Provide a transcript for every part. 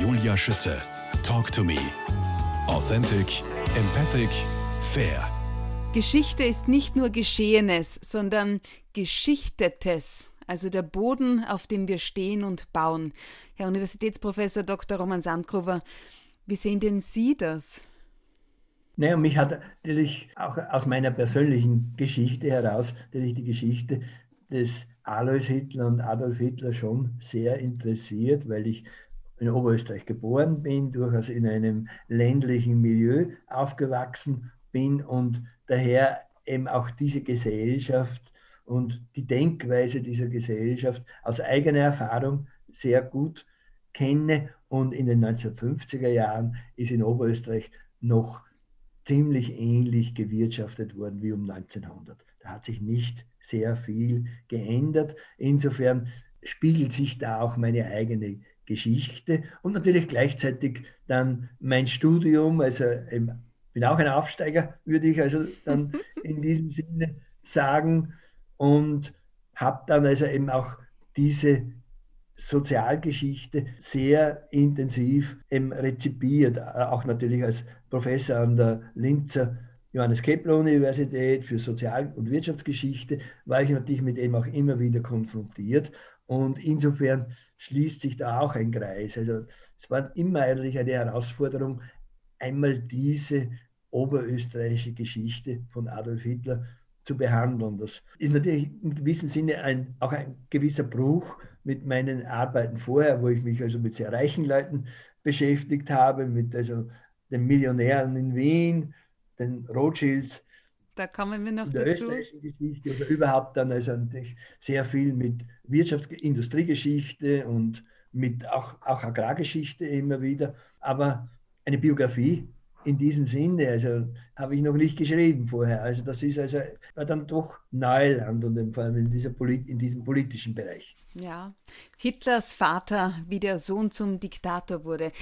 Julia Schütze. Talk to me. Authentic, empathic, fair. Geschichte ist nicht nur Geschehenes, sondern Geschichtetes, also der Boden, auf dem wir stehen und bauen. Herr Universitätsprofessor Dr. Roman Sandgruber, wie sehen denn Sie das? Naja, mich hat natürlich auch aus meiner persönlichen Geschichte heraus, natürlich die Geschichte des Alois Hitler und Adolf Hitler schon sehr interessiert, weil ich in Oberösterreich geboren bin, durchaus in einem ländlichen Milieu aufgewachsen bin und daher eben auch diese Gesellschaft und die Denkweise dieser Gesellschaft aus eigener Erfahrung sehr gut kenne. Und in den 1950er Jahren ist in Oberösterreich noch ziemlich ähnlich gewirtschaftet worden wie um 1900. Da hat sich nicht sehr viel geändert. Insofern spiegelt sich da auch meine eigene Geschichte und natürlich gleichzeitig dann mein Studium, also ich bin auch ein Aufsteiger, würde ich also dann in diesem Sinne sagen. Und habe dann also eben auch diese Sozialgeschichte sehr intensiv eben rezipiert, auch natürlich als Professor an der Linzer Johannes Kepler Universität für Sozial- und Wirtschaftsgeschichte war ich natürlich mit dem auch immer wieder konfrontiert und insofern schließt sich da auch ein Kreis. Also es war immer eigentlich eine Herausforderung, einmal diese oberösterreichische Geschichte von Adolf Hitler zu behandeln. Das ist natürlich in gewissem Sinne ein, auch ein gewisser Bruch mit meinen Arbeiten vorher, wo ich mich also mit sehr reichen Leuten beschäftigt habe, mit also den Millionären in Wien, den Rothschilds. Da kommen wir noch der dazu. österreichischen Geschichte oder überhaupt dann also natürlich sehr viel mit Wirtschafts-, Industriegeschichte und mit auch, auch Agrargeschichte immer wieder. Aber eine Biografie in diesem Sinne, also habe ich noch nicht geschrieben vorher. Also das ist also war dann doch Neuland und vor allem in, dieser Polit in diesem politischen Bereich. Ja, Hitlers Vater, wie der Sohn zum Diktator wurde.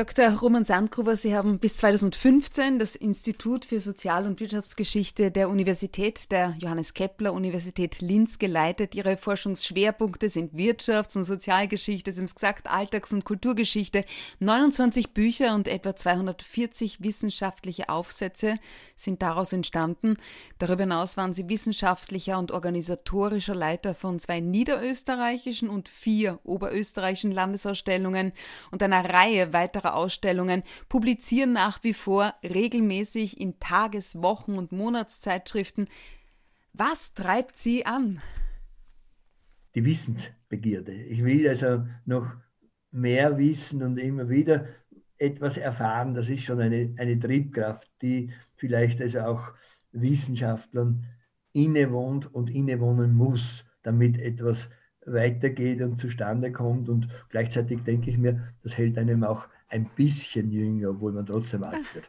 Dr. Roman Sandgruber, Sie haben bis 2015 das Institut für Sozial- und Wirtschaftsgeschichte der Universität der Johannes Kepler Universität Linz geleitet. Ihre Forschungsschwerpunkte sind Wirtschafts- und Sozialgeschichte, haben es gesagt, Alltags- und Kulturgeschichte. 29 Bücher und etwa 240 wissenschaftliche Aufsätze sind daraus entstanden. Darüber hinaus waren Sie wissenschaftlicher und organisatorischer Leiter von zwei niederösterreichischen und vier oberösterreichischen Landesausstellungen und einer Reihe weiterer weiterer Ausstellungen, publizieren nach wie vor regelmäßig in Tages-, Wochen- und Monatszeitschriften. Was treibt Sie an? Die Wissensbegierde. Ich will also noch mehr wissen und immer wieder etwas erfahren. Das ist schon eine, eine Triebkraft, die vielleicht also auch Wissenschaftlern innewohnt und innewohnen muss, damit etwas weitergeht und zustande kommt. Und gleichzeitig denke ich mir, das hält einem auch ein bisschen jünger, obwohl man trotzdem alt wird.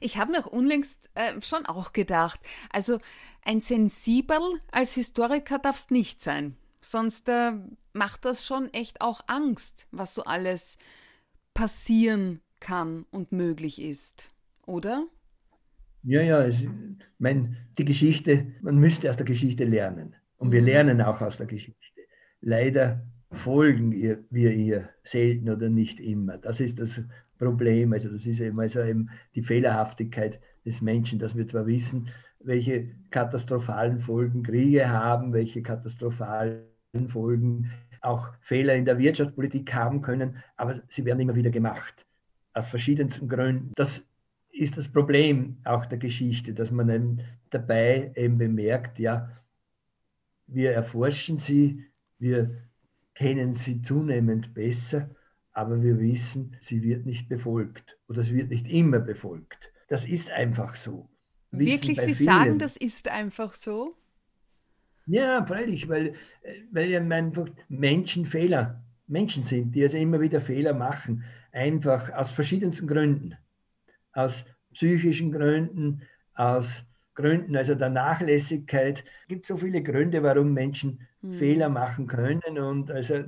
Ich habe mir auch unlängst äh, schon auch gedacht, also ein Sensibel als Historiker darfst nicht sein. Sonst äh, macht das schon echt auch Angst, was so alles passieren kann und möglich ist, oder? Ja, ja, ich meine, die Geschichte, man müsste aus der Geschichte lernen. Und wir mhm. lernen auch aus der Geschichte. Leider folgen ihr, wir ihr selten oder nicht immer. Das ist das Problem. Also das ist eben, also eben die Fehlerhaftigkeit des Menschen, dass wir zwar wissen, welche katastrophalen Folgen Kriege haben, welche katastrophalen Folgen auch Fehler in der Wirtschaftspolitik haben können, aber sie werden immer wieder gemacht. Aus verschiedensten Gründen. Das ist das Problem auch der Geschichte, dass man eben dabei eben bemerkt, ja, wir erforschen sie, wir kennen sie zunehmend besser, aber wir wissen, sie wird nicht befolgt oder es wird nicht immer befolgt. Das ist einfach so. Wissen Wirklich, Sie vielen. sagen, das ist einfach so? Ja, freilich, weil, weil ja einfach Menschen Fehler, Menschen sind, die also immer wieder Fehler machen, einfach aus verschiedensten Gründen. Aus psychischen Gründen, aus Gründen, also der Nachlässigkeit. Es gibt so viele Gründe, warum Menschen hm. Fehler machen können und also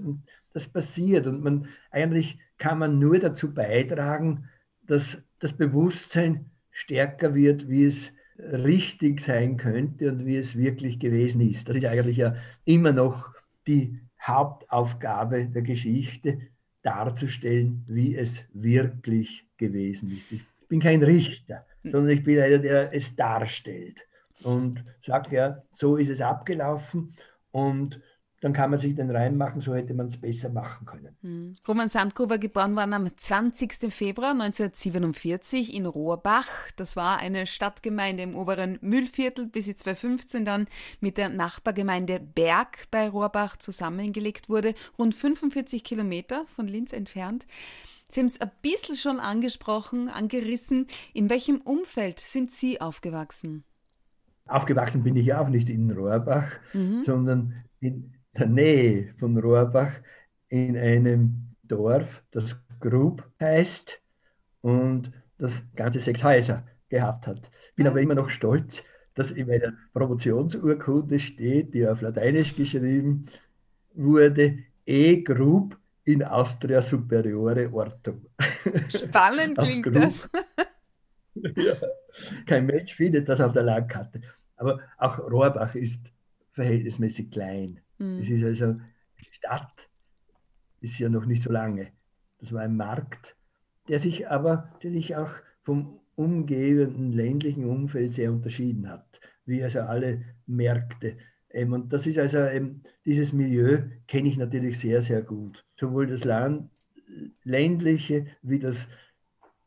das passiert und man eigentlich kann man nur dazu beitragen, dass das Bewusstsein stärker wird, wie es richtig sein könnte und wie es wirklich gewesen ist. Das ist eigentlich ja immer noch die Hauptaufgabe der Geschichte, darzustellen, wie es wirklich gewesen ist. Ich bin kein Richter. Sondern ich bin einer, der es darstellt und sagt, ja, so ist es abgelaufen und dann kann man sich den reinmachen, so hätte man es besser machen können. Hm. Roman Sandgruber geboren worden am 20. Februar 1947 in Rohrbach. Das war eine Stadtgemeinde im oberen Mühlviertel, bis sie 2015 dann mit der Nachbargemeinde Berg bei Rohrbach zusammengelegt wurde, rund 45 Kilometer von Linz entfernt. Sie haben es ein bisschen schon angesprochen, angerissen. In welchem Umfeld sind Sie aufgewachsen? Aufgewachsen bin ich ja auch nicht in Rohrbach, mhm. sondern in, der Nähe von Rohrbach in einem Dorf, das Grub heißt und das ganze sechs Häuser gehabt hat. Bin aber immer noch stolz, dass in meiner Promotionsurkunde steht, die auf Lateinisch geschrieben wurde, E Grub in Austria Superiore Ortum. Spannend klingt das. ja, kein Mensch findet das auf der Landkarte. Aber auch Rohrbach ist verhältnismäßig klein. Mhm. Es ist also, die Stadt ist ja noch nicht so lange. Das war ein Markt, der sich aber natürlich auch vom umgebenden ländlichen Umfeld sehr unterschieden hat, wie also alle Märkte. Ähm, und das ist also ähm, dieses Milieu kenne ich natürlich sehr, sehr gut. Sowohl das Land, ländliche wie das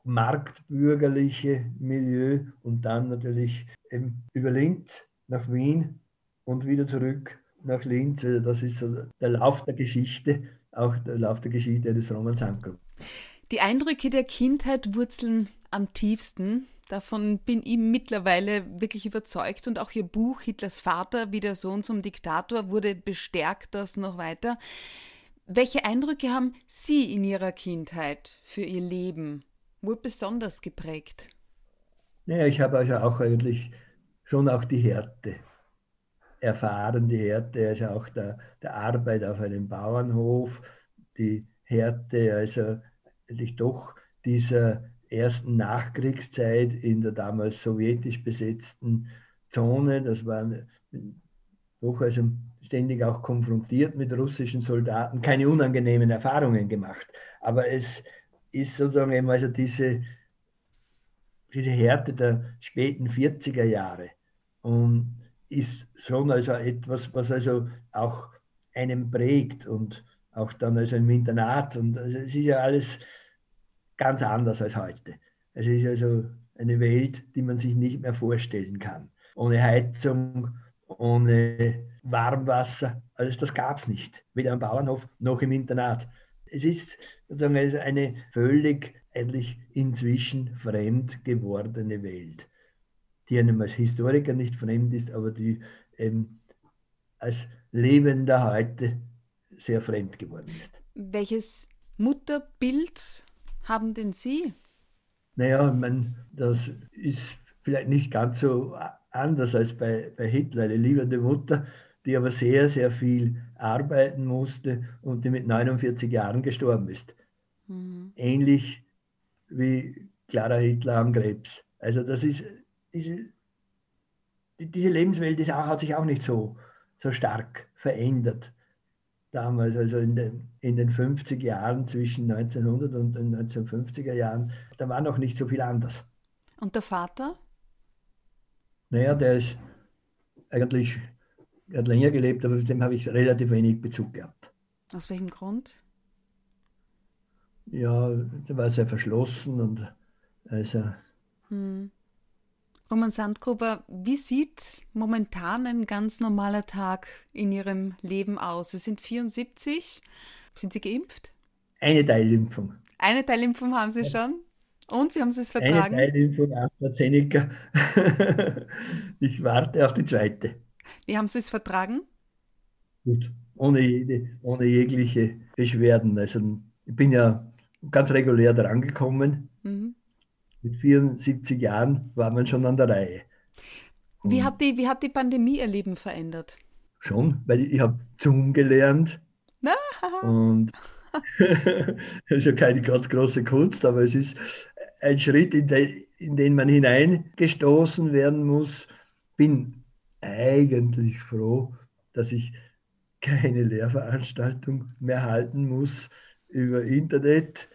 marktbürgerliche Milieu und dann natürlich ähm, über Linz nach Wien und wieder zurück nach Linz. Also das ist so der Lauf der Geschichte, auch der Lauf der Geschichte des Roman Sanko. Die Eindrücke der Kindheit wurzeln am tiefsten. Davon bin ich mittlerweile wirklich überzeugt. Und auch Ihr Buch Hitlers Vater, wie der Sohn zum Diktator, wurde bestärkt das noch weiter. Welche Eindrücke haben Sie in Ihrer Kindheit für Ihr Leben wohl besonders geprägt? Naja, ich habe also auch eigentlich schon auch die Härte erfahren, die Härte also auch der, der Arbeit auf einem Bauernhof, die Härte also eigentlich doch dieser ersten Nachkriegszeit in der damals sowjetisch besetzten Zone. Das war doch also ständig auch konfrontiert mit russischen Soldaten, keine unangenehmen Erfahrungen gemacht. Aber es ist sozusagen eben also diese, diese Härte der späten 40er Jahre. Und ist schon also etwas, was also auch einen prägt und auch dann also im Internat. Und also es ist ja alles ganz anders als heute. Es ist also eine Welt, die man sich nicht mehr vorstellen kann. Ohne Heizung, ohne Warmwasser, alles das gab es nicht. Weder am Bauernhof noch im Internat. Es ist sozusagen also eine völlig eigentlich inzwischen fremd gewordene Welt die einem als Historiker nicht fremd ist, aber die ähm, als Lebender heute sehr fremd geworden ist. Welches Mutterbild haben denn Sie? Naja, ich meine, das ist vielleicht nicht ganz so anders als bei, bei Hitler, eine liebende Mutter, die aber sehr, sehr viel arbeiten musste und die mit 49 Jahren gestorben ist. Mhm. Ähnlich wie Clara Hitler am Krebs. Also das ist diese, diese Lebenswelt ist auch, hat sich auch nicht so, so stark verändert damals, also in den, in den 50 Jahren zwischen 1900 und den 1950er Jahren, da war noch nicht so viel anders. Und der Vater? Naja, der ist eigentlich, er hat länger gelebt, aber mit dem habe ich relativ wenig Bezug gehabt. Aus welchem Grund? Ja, der war sehr verschlossen und also. Hm. Roman Sandgruber, wie sieht momentan ein ganz normaler Tag in Ihrem Leben aus? Sie sind 74. Sind Sie geimpft? Eine Teilimpfung. Eine Teilimpfung haben Sie schon? Und wie haben Sie es vertragen? Eine Teilimpfung AstraZeneca. ich warte auf die zweite. Wie haben Sie es vertragen? Gut, ohne, jede, ohne jegliche Beschwerden. Also ich bin ja ganz regulär drangekommen. Mhm mit 74 Jahren war man schon an der Reihe. wie hat, die, wie hat die Pandemie Ihr Leben verändert? Schon, weil ich, ich habe Zoom gelernt. Und das ist ja keine ganz große Kunst, aber es ist ein Schritt, in, de, in den man hineingestoßen werden muss. Bin eigentlich froh, dass ich keine Lehrveranstaltung mehr halten muss. über Internet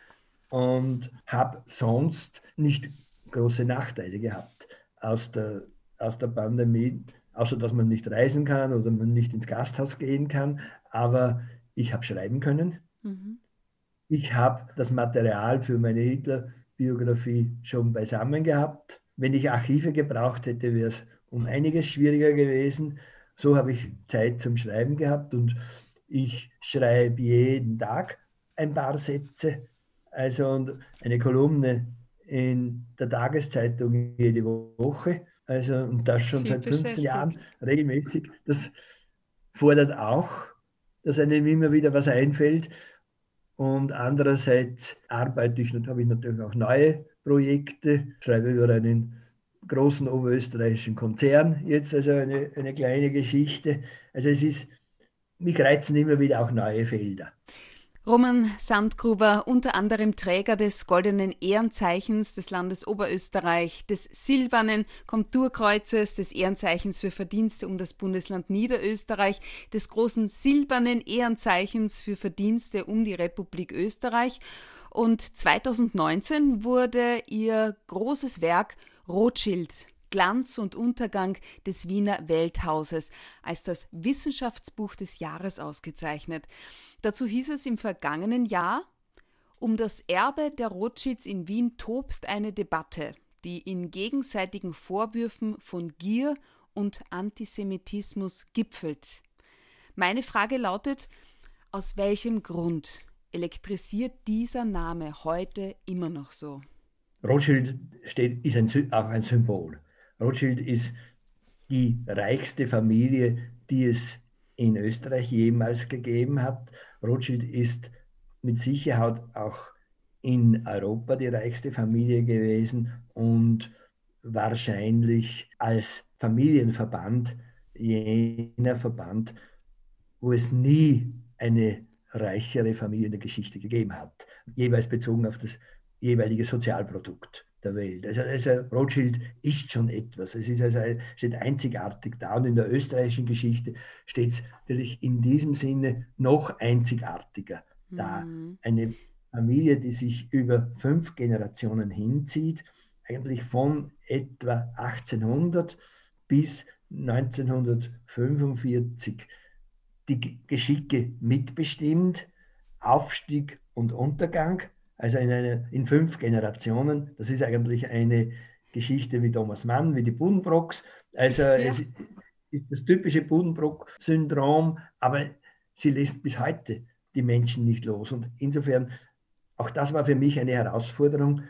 und habe sonst nicht große Nachteile gehabt aus der, aus der Pandemie, außer dass man nicht reisen kann oder man nicht ins Gasthaus gehen kann. Aber ich habe schreiben können. Mhm. Ich habe das Material für meine Hitler-Biografie schon beisammen gehabt. Wenn ich Archive gebraucht hätte, wäre es um einiges schwieriger gewesen. So habe ich Zeit zum Schreiben gehabt und ich schreibe jeden Tag ein paar Sätze. Also eine Kolumne in der Tageszeitung jede Woche. Also und das schon seit 15 Jahren regelmäßig. Das fordert auch, dass einem immer wieder was einfällt. Und andererseits arbeite ich, habe ich natürlich auch neue Projekte, schreibe über einen großen oberösterreichischen Konzern jetzt, also eine, eine kleine Geschichte. Also es ist, mich reizen immer wieder auch neue Felder. Roman Sandgruber, unter anderem Träger des Goldenen Ehrenzeichens des Landes Oberösterreich, des Silbernen Komturkreuzes, des Ehrenzeichens für Verdienste um das Bundesland Niederösterreich, des großen Silbernen Ehrenzeichens für Verdienste um die Republik Österreich. Und 2019 wurde ihr großes Werk Rothschild Glanz und Untergang des Wiener Welthauses als das Wissenschaftsbuch des Jahres ausgezeichnet. Dazu hieß es im vergangenen Jahr, um das Erbe der Rothschilds in Wien tobt eine Debatte, die in gegenseitigen Vorwürfen von Gier und Antisemitismus gipfelt. Meine Frage lautet, aus welchem Grund elektrisiert dieser Name heute immer noch so? Rothschild steht, ist ein, auch ein Symbol. Rothschild ist die reichste Familie, die es in Österreich jemals gegeben hat. Rothschild ist mit Sicherheit auch in Europa die reichste Familie gewesen und wahrscheinlich als Familienverband jener Verband, wo es nie eine reichere Familie in der Geschichte gegeben hat, jeweils bezogen auf das jeweilige Sozialprodukt der Welt. Also, also, Rothschild ist schon etwas. Es ist also steht einzigartig da und in der österreichischen Geschichte steht es natürlich in diesem Sinne noch einzigartiger da. Mhm. Eine Familie, die sich über fünf Generationen hinzieht, eigentlich von etwa 1800 bis 1945 die Geschicke mitbestimmt, Aufstieg und Untergang also in, eine, in fünf Generationen. Das ist eigentlich eine Geschichte wie Thomas Mann, wie die Buddenbrocks. Also ja. es ist das typische Buddenbrock-Syndrom, aber sie lässt bis heute die Menschen nicht los. Und insofern, auch das war für mich eine Herausforderung.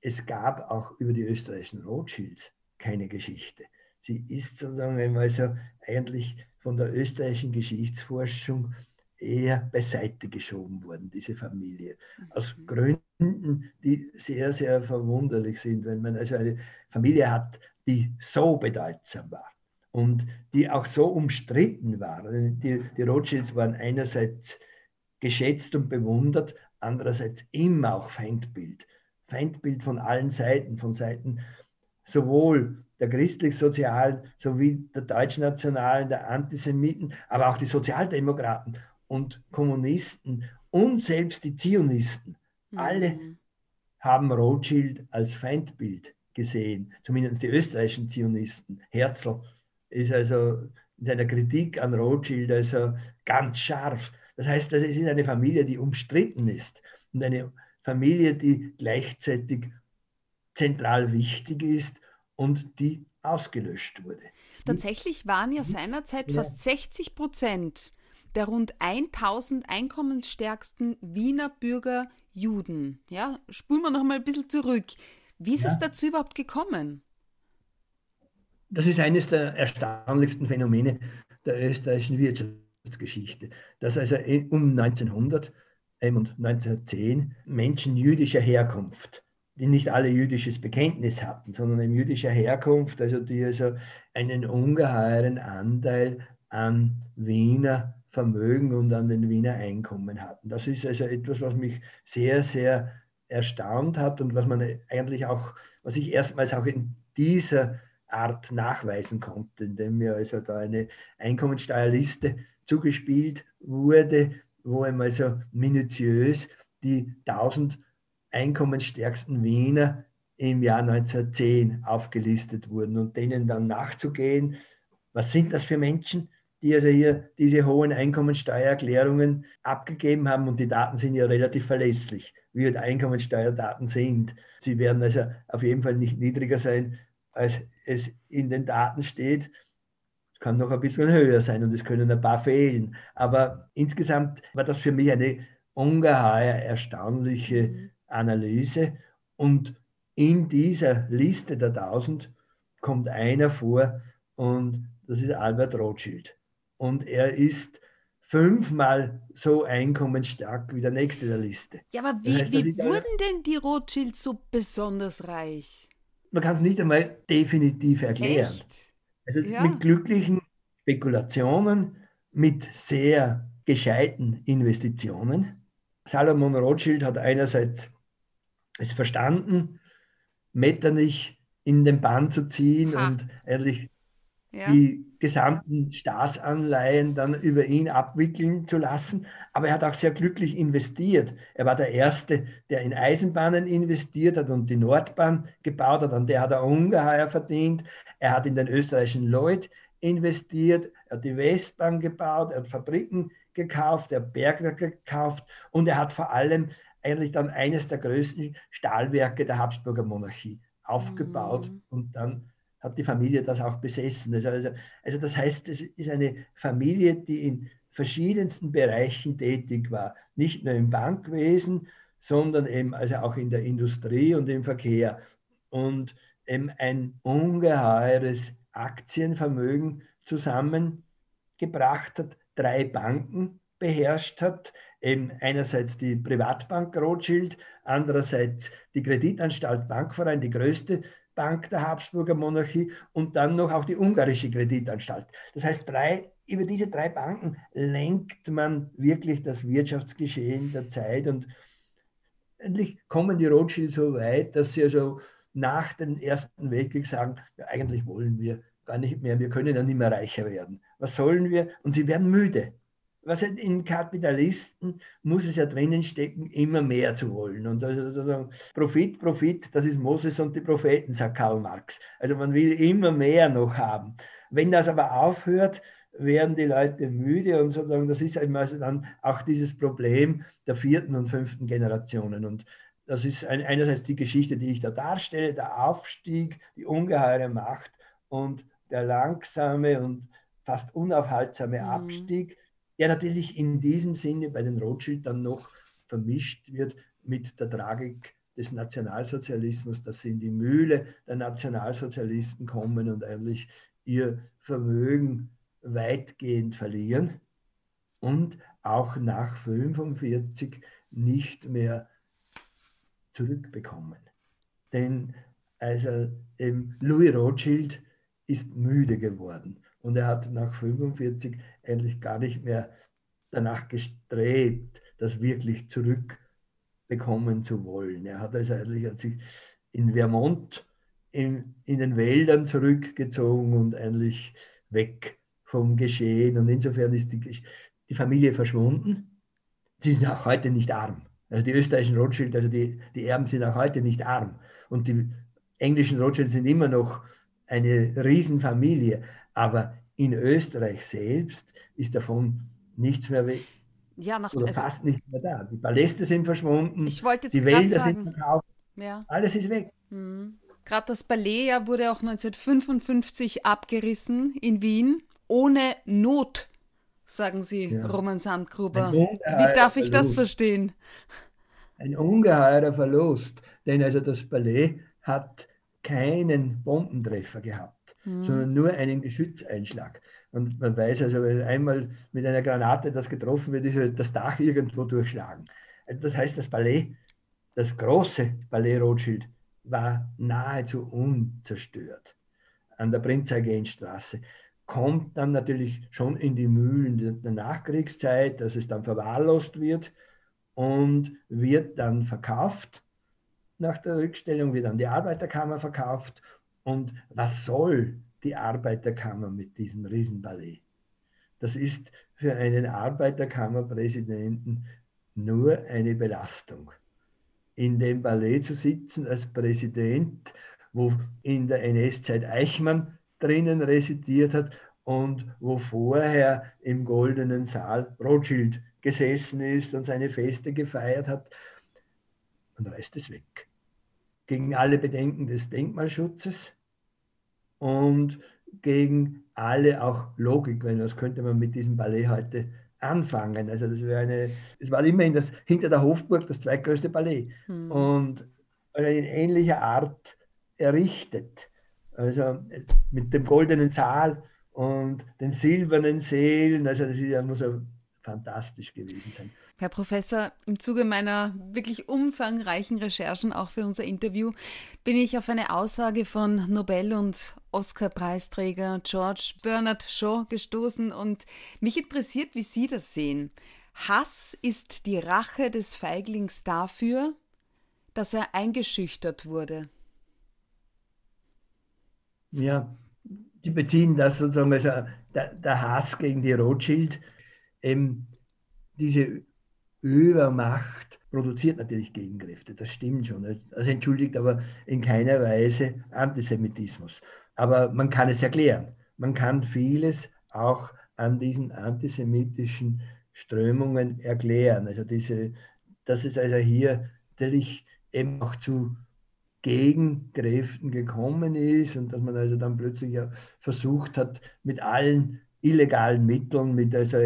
Es gab auch über die österreichischen Rothschilds keine Geschichte. Sie ist sozusagen einmal so eigentlich von der österreichischen Geschichtsforschung eher beiseite geschoben worden, diese Familie. Aus mhm. Gründen, die sehr, sehr verwunderlich sind, wenn man also eine Familie hat, die so bedeutsam war und die auch so umstritten war. Die, die Rothschilds waren einerseits geschätzt und bewundert, andererseits immer auch Feindbild. Feindbild von allen Seiten, von Seiten sowohl der christlich-sozialen sowie der deutschnationalen, der Antisemiten, aber auch die Sozialdemokraten und Kommunisten und selbst die Zionisten, mhm. alle haben Rothschild als Feindbild gesehen, zumindest die österreichischen Zionisten. Herzl ist also in seiner Kritik an Rothschild also ganz scharf. Das heißt, es ist eine Familie, die umstritten ist und eine Familie, die gleichzeitig zentral wichtig ist und die ausgelöscht wurde. Tatsächlich waren ja seinerzeit fast 60 Prozent der rund 1000 einkommensstärksten Wiener Bürger Juden. Ja, spulen wir noch mal ein bisschen zurück. Wie ist ja. es dazu überhaupt gekommen? Das ist eines der erstaunlichsten Phänomene der österreichischen Wirtschaftsgeschichte, dass also um 1900 und 1910 Menschen jüdischer Herkunft, die nicht alle jüdisches Bekenntnis hatten, sondern jüdischer Herkunft, also die also einen ungeheuren Anteil an Wiener Vermögen und an den Wiener Einkommen hatten. Das ist also etwas, was mich sehr, sehr erstaunt hat und was man eigentlich auch, was ich erstmals auch in dieser Art nachweisen konnte, indem mir also da eine Einkommensteuerliste zugespielt wurde, wo einmal so minutiös die 1000 einkommensstärksten Wiener im Jahr 1910 aufgelistet wurden und denen dann nachzugehen, was sind das für Menschen, die also hier diese hohen Einkommensteuererklärungen abgegeben haben und die Daten sind ja relativ verlässlich, wie halt Einkommensteuerdaten sind. Sie werden also auf jeden Fall nicht niedriger sein, als es in den Daten steht. Es kann noch ein bisschen höher sein und es können ein paar fehlen. Aber insgesamt war das für mich eine ungeheuer erstaunliche mhm. Analyse. Und in dieser Liste der 1000 kommt einer vor und das ist Albert Rothschild. Und er ist fünfmal so einkommensstark wie der nächste der Liste. Ja, aber wie, das heißt, wie wurden denn die Rothschilds so besonders reich? Man kann es nicht einmal definitiv erklären. Echt? Also ja. mit glücklichen Spekulationen, mit sehr gescheiten Investitionen. Salomon Rothschild hat einerseits es verstanden, Metternich in den Bann zu ziehen ha. und eigentlich ja. die gesamten Staatsanleihen dann über ihn abwickeln zu lassen. Aber er hat auch sehr glücklich investiert. Er war der Erste, der in Eisenbahnen investiert hat und die Nordbahn gebaut hat. An der hat er ungeheuer verdient. Er hat in den österreichischen Lloyd investiert, er hat die Westbahn gebaut, er hat Fabriken gekauft, er hat Bergwerke gekauft und er hat vor allem eigentlich dann eines der größten Stahlwerke der Habsburger Monarchie aufgebaut mhm. und dann hat die Familie das auch besessen. Also, also, also das heißt, es ist eine Familie, die in verschiedensten Bereichen tätig war, nicht nur im Bankwesen, sondern eben also auch in der Industrie und im Verkehr. Und eben ein ungeheures Aktienvermögen zusammengebracht hat, drei Banken beherrscht hat, eben einerseits die Privatbank Rothschild, andererseits die Kreditanstalt Bankverein, die größte Bank der Habsburger Monarchie und dann noch auch die ungarische Kreditanstalt. Das heißt, drei, über diese drei Banken lenkt man wirklich das Wirtschaftsgeschehen der Zeit und endlich kommen die Rothschild so weit, dass sie also nach dem Ersten Weltkrieg sagen, ja, eigentlich wollen wir gar nicht mehr, wir können ja nicht mehr reicher werden. Was sollen wir? Und sie werden müde was halt in Kapitalisten muss es ja drinnen stecken, immer mehr zu wollen. Und also sozusagen Profit, Profit, das ist Moses und die Propheten, sagt Karl Marx. Also man will immer mehr noch haben. Wenn das aber aufhört, werden die Leute müde und sozusagen, das ist eben also dann auch dieses Problem der vierten und fünften Generationen. Und das ist ein, einerseits die Geschichte, die ich da darstelle, der Aufstieg, die ungeheure Macht und der langsame und fast unaufhaltsame mhm. Abstieg der natürlich in diesem Sinne bei den Rothschild dann noch vermischt wird mit der Tragik des Nationalsozialismus, dass sie in die Mühle der Nationalsozialisten kommen und eigentlich ihr Vermögen weitgehend verlieren und auch nach 1945 nicht mehr zurückbekommen. Denn also Louis Rothschild ist müde geworden und er hat nach 45 eigentlich gar nicht mehr danach gestrebt, das wirklich zurückbekommen zu wollen. Er hat also eigentlich hat sich in Vermont in, in den Wäldern zurückgezogen und eigentlich weg vom Geschehen. Und insofern ist die, die Familie verschwunden. Sie sind auch heute nicht arm. Also die österreichischen Rothschild, also die, die Erben sind auch heute nicht arm. Und die englischen Rothschild sind immer noch eine Riesenfamilie. Aber in Österreich selbst ist davon nichts mehr weg. Ja, nach, oder also, fast nicht mehr da. Die Paläste sind verschwunden, ich wollte jetzt die Wälder sagen, sind verkauft, ja. alles ist weg. Mhm. Gerade das Ballet ja wurde auch 1955 abgerissen in Wien, ohne Not, sagen Sie, ja. Roman Sandgruber. Wie darf ich Verlust. das verstehen? Ein ungeheurer Verlust, denn also das Ballet hat keinen Bombentreffer gehabt mhm. sondern nur einen Geschützeinschlag. Und man weiß also, wenn einmal mit einer Granate das getroffen wird, ist halt das Dach irgendwo durchschlagen. Also das heißt, das Ballet, das große Ballet Rothschild, war nahezu unzerstört an der Prinzregentstraße. Kommt dann natürlich schon in die Mühlen der Nachkriegszeit, dass es dann verwahrlost wird und wird dann verkauft. Nach der Rückstellung wird an die Arbeiterkammer verkauft und was soll die Arbeiterkammer mit diesem Riesenballet? Das ist für einen Arbeiterkammerpräsidenten nur eine Belastung. In dem Ballet zu sitzen als Präsident, wo in der NS-Zeit Eichmann drinnen residiert hat und wo vorher im Goldenen Saal Rothschild gesessen ist und seine Feste gefeiert hat. Und reißt es weg. Gegen alle Bedenken des Denkmalschutzes und gegen alle auch Logik, weil das könnte man mit diesem Ballet heute anfangen. Also das wäre eine, es war immerhin das hinter der Hofburg das zweitgrößte Ballett hm. und in ähnlicher Art errichtet. Also mit dem goldenen Saal und den silbernen Seelen, also das ist ja, muss ja fantastisch gewesen sein. Herr Professor, im Zuge meiner wirklich umfangreichen Recherchen, auch für unser Interview, bin ich auf eine Aussage von Nobel- und Oscar-Preisträger George Bernard Shaw gestoßen und mich interessiert, wie Sie das sehen. Hass ist die Rache des Feiglings dafür, dass er eingeschüchtert wurde. Ja, die beziehen das sozusagen, also der, der Hass gegen die Rothschild, ähm, diese Übermacht produziert natürlich Gegenkräfte, das stimmt schon. Das entschuldigt aber in keiner Weise Antisemitismus. Aber man kann es erklären. Man kann vieles auch an diesen antisemitischen Strömungen erklären. Also diese, dass es also hier natürlich eben auch zu Gegenkräften gekommen ist und dass man also dann plötzlich versucht hat, mit allen illegalen Mitteln, mit also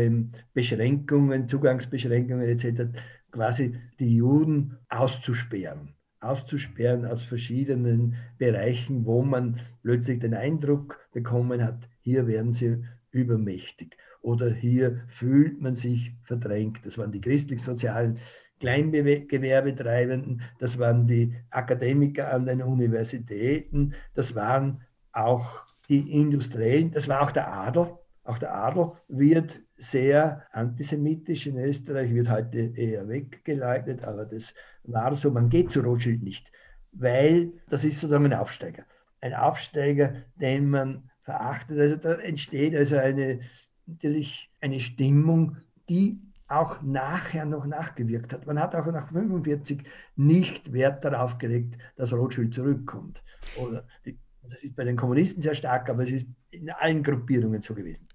Beschränkungen, Zugangsbeschränkungen etc., quasi die Juden auszusperren. Auszusperren aus verschiedenen Bereichen, wo man plötzlich den Eindruck bekommen hat, hier werden sie übermächtig oder hier fühlt man sich verdrängt. Das waren die christlich-sozialen Kleingewerbetreibenden, das waren die Akademiker an den Universitäten, das waren auch die Industriellen, das war auch der Adel, auch der Adel wird sehr antisemitisch in Österreich, wird heute eher weggeleitet, aber das war so, man geht zu Rothschild nicht, weil das ist sozusagen ein Aufsteiger. Ein Aufsteiger, den man verachtet. Also da entsteht also eine, natürlich eine Stimmung, die auch nachher noch nachgewirkt hat. Man hat auch nach 45 nicht Wert darauf gelegt, dass Rothschild zurückkommt. Oder das ist bei den Kommunisten sehr stark, aber es ist in allen Gruppierungen so gewesen.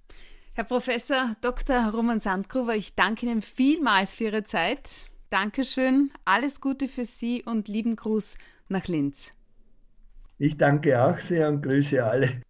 Herr Professor Dr. Roman Sandgruber, ich danke Ihnen vielmals für Ihre Zeit. Dankeschön, alles Gute für Sie und lieben Gruß nach Linz. Ich danke auch sehr und grüße alle.